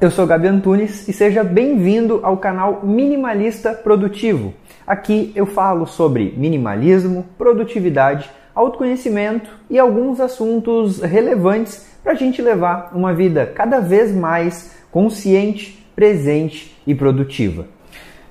Eu sou Gabi Antunes e seja bem-vindo ao canal Minimalista Produtivo. Aqui eu falo sobre minimalismo, produtividade, autoconhecimento e alguns assuntos relevantes para a gente levar uma vida cada vez mais consciente, presente e produtiva.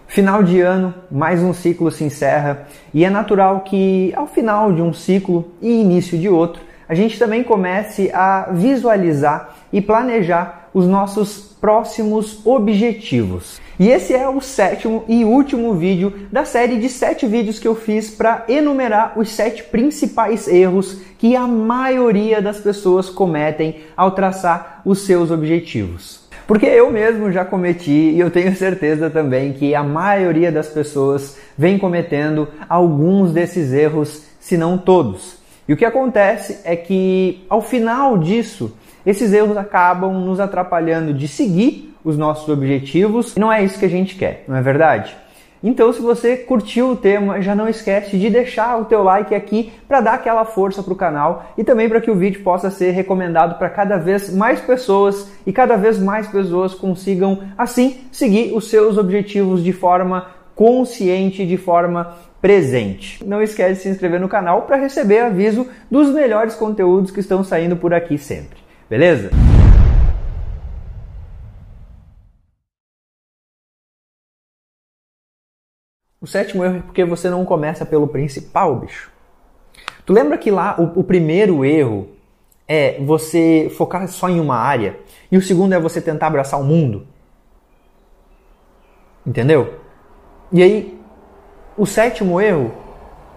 Final de ano, mais um ciclo se encerra e é natural que ao final de um ciclo e início de outro, a gente também comece a visualizar e planejar os nossos próximos objetivos. E esse é o sétimo e último vídeo da série de sete vídeos que eu fiz para enumerar os sete principais erros que a maioria das pessoas cometem ao traçar os seus objetivos. Porque eu mesmo já cometi e eu tenho certeza também que a maioria das pessoas vem cometendo alguns desses erros, se não todos. E o que acontece é que ao final disso, esses erros acabam nos atrapalhando de seguir os nossos objetivos e não é isso que a gente quer, não é verdade? Então, se você curtiu o tema, já não esquece de deixar o teu like aqui para dar aquela força para o canal e também para que o vídeo possa ser recomendado para cada vez mais pessoas e cada vez mais pessoas consigam assim seguir os seus objetivos de forma consciente, de forma presente. Não esquece de se inscrever no canal para receber aviso dos melhores conteúdos que estão saindo por aqui sempre. Beleza? O sétimo erro é porque você não começa pelo principal, bicho. Tu lembra que lá o, o, primeiro erro é você focar só em uma área e o segundo é você tentar abraçar o mundo? Entendeu? E aí, o sétimo erro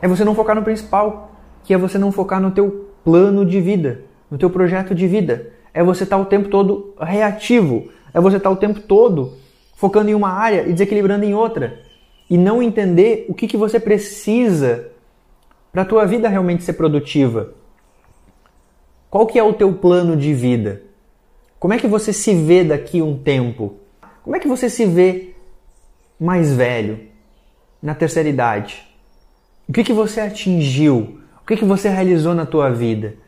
é você não focar no principal, que é você não focar no teu plano de vida no teu projeto de vida. É você estar tá o tempo todo reativo. É você estar tá o tempo todo focando em uma área e desequilibrando em outra. E não entender o que, que você precisa para a tua vida realmente ser produtiva. Qual que é o teu plano de vida? Como é que você se vê daqui um tempo? Como é que você se vê mais velho, na terceira idade? O que, que você atingiu? O que, que você realizou na tua vida?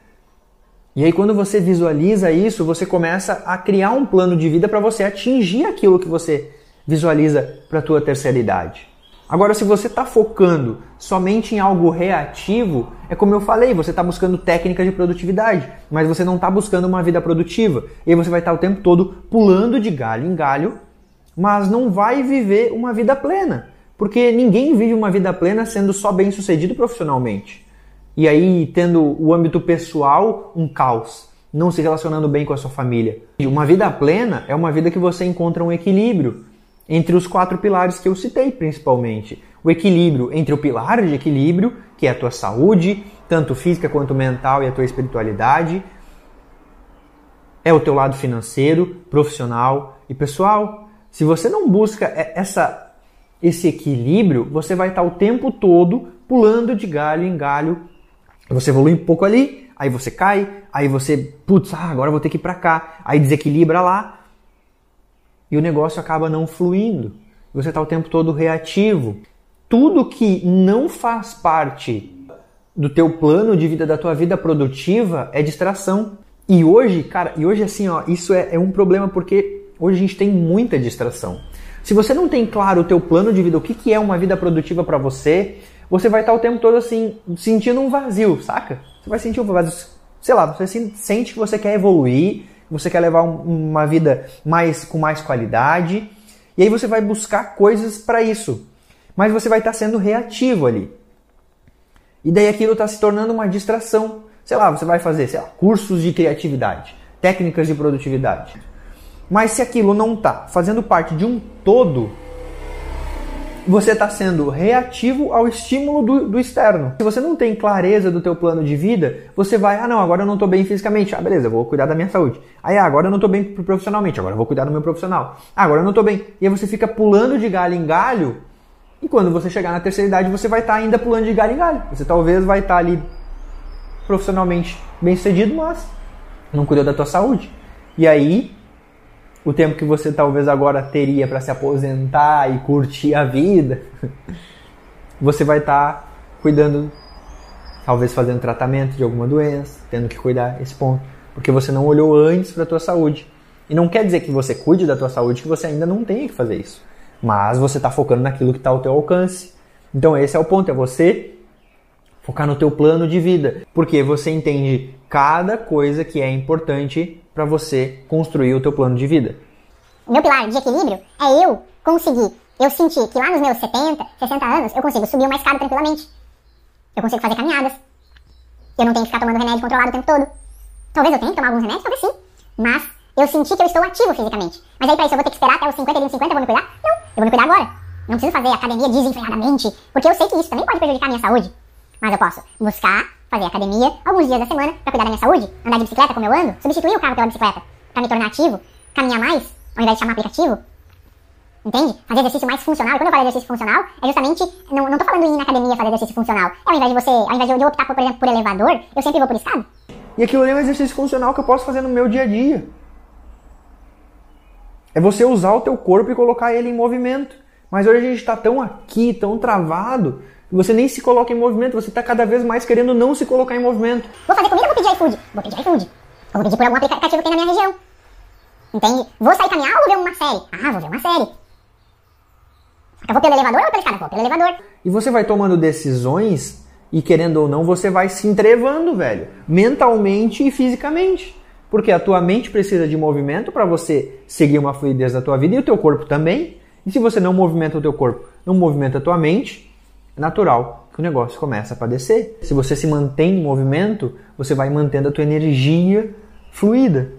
E aí, quando você visualiza isso, você começa a criar um plano de vida para você atingir aquilo que você visualiza para a tua terceira idade. Agora, se você está focando somente em algo reativo, é como eu falei, você está buscando técnicas de produtividade, mas você não está buscando uma vida produtiva. E aí você vai estar tá o tempo todo pulando de galho em galho, mas não vai viver uma vida plena. Porque ninguém vive uma vida plena sendo só bem sucedido profissionalmente e aí tendo o âmbito pessoal um caos, não se relacionando bem com a sua família. Uma vida plena é uma vida que você encontra um equilíbrio entre os quatro pilares que eu citei principalmente. O equilíbrio entre o pilar de equilíbrio, que é a tua saúde, tanto física quanto mental e a tua espiritualidade, é o teu lado financeiro, profissional e pessoal. Se você não busca essa esse equilíbrio, você vai estar o tempo todo pulando de galho em galho você evolui um pouco ali, aí você cai, aí você, putz, ah, agora vou ter que ir para cá, aí desequilibra lá e o negócio acaba não fluindo. Você está o tempo todo reativo. Tudo que não faz parte do teu plano de vida, da tua vida produtiva, é distração. E hoje, cara, e hoje assim, ó, isso é, é um problema porque hoje a gente tem muita distração. Se você não tem claro o teu plano de vida, o que, que é uma vida produtiva para você, você vai estar o tempo todo assim, sentindo um vazio, saca? Você vai sentir um vazio. Sei lá, você sente que você quer evoluir, você quer levar uma vida mais com mais qualidade, e aí você vai buscar coisas para isso. Mas você vai estar sendo reativo ali. E daí aquilo está se tornando uma distração. Sei lá, você vai fazer, sei lá, cursos de criatividade, técnicas de produtividade. Mas se aquilo não está fazendo parte de um todo, você está sendo reativo ao estímulo do, do, externo. Se você não tem clareza do teu plano de vida, você vai, ah não, agora eu não estou bem fisicamente, ah beleza, vou cuidar da minha saúde. Aí ah, agora eu não estou bem profissionalmente, agora eu vou cuidar do meu profissional. Ah, agora eu não estou bem. E aí você fica pulando de galho em galho, e quando você chegar na terceira idade, você vai estar tá ainda pulando de galho em galho. Você talvez vai estar tá ali profissionalmente bem sucedido, mas não cuidou da tua saúde. E aí o tempo que você talvez agora teria para se aposentar e curtir a vida, você vai estar tá cuidando, talvez fazendo tratamento de alguma doença, tendo que cuidar esse ponto, porque você não olhou antes para a tua saúde. E não quer dizer que você cuide da tua saúde que você ainda não tenha que fazer isso, mas você está focando naquilo que está ao teu alcance. Então esse é o ponto, é você focar no teu plano de vida, porque você entende cada coisa que é importante para você construir o teu plano de vida. Meu pilar de equilíbrio é eu conseguir, eu sentir que lá nos meus 70, 60 anos eu consigo subir uma escada tranquilamente. Eu consigo fazer caminhadas. Eu não tenho que ficar tomando remédio controlado o tempo todo. Talvez eu tenha que tomar alguns remédios, talvez sim. Mas eu senti que eu estou ativo fisicamente. Mas aí pra isso eu vou ter que esperar até os 50, 50, eu vou me cuidar? Não, eu vou me cuidar agora. Não preciso fazer academia desenfreadamente, porque eu sei que isso também pode prejudicar a minha saúde. Mas eu posso buscar fazer academia alguns dias da semana para cuidar da minha saúde, andar de bicicleta como eu ando, substituir o carro pela bicicleta para me tornar ativo, caminhar mais, ao invés de chamar aplicativo. Entende? Fazer exercício mais funcional. E quando eu falo exercício funcional, é justamente. Não, não tô falando em ir na academia fazer exercício funcional. É ao invés de você. Ao invés de eu optar, por, por exemplo, por elevador, eu sempre vou por escada. E aquilo ali é um exercício funcional que eu posso fazer no meu dia a dia. É você usar o teu corpo e colocar ele em movimento. Mas hoje a gente está tão aqui, tão travado, você nem se coloca em movimento, você está cada vez mais querendo não se colocar em movimento. Vou fazer comida ou vou pedir iFood? Vou pedir iFood. Ou vou pedir por algum aplicativo que tem na minha região. Entende? Vou sair caminhar ou vou ver uma série? Ah, vou ver uma série. Eu vou pelo elevador ou pela escada? Vou pelo elevador. E você vai tomando decisões e querendo ou não, você vai se entrevando, velho. Mentalmente e fisicamente. Porque a tua mente precisa de movimento para você seguir uma fluidez da tua vida e o teu corpo também. E se você não movimenta o teu corpo, não movimenta a tua mente, é natural que o negócio começa a padecer. Se você se mantém em movimento, você vai mantendo a tua energia fluida.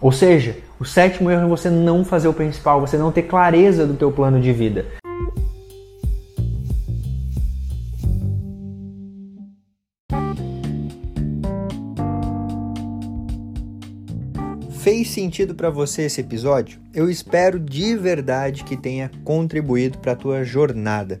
Ou seja, o sétimo erro é você não fazer o principal, você não ter clareza do teu plano de vida. Fez sentido para você esse episódio? Eu espero de verdade que tenha contribuído para a tua jornada.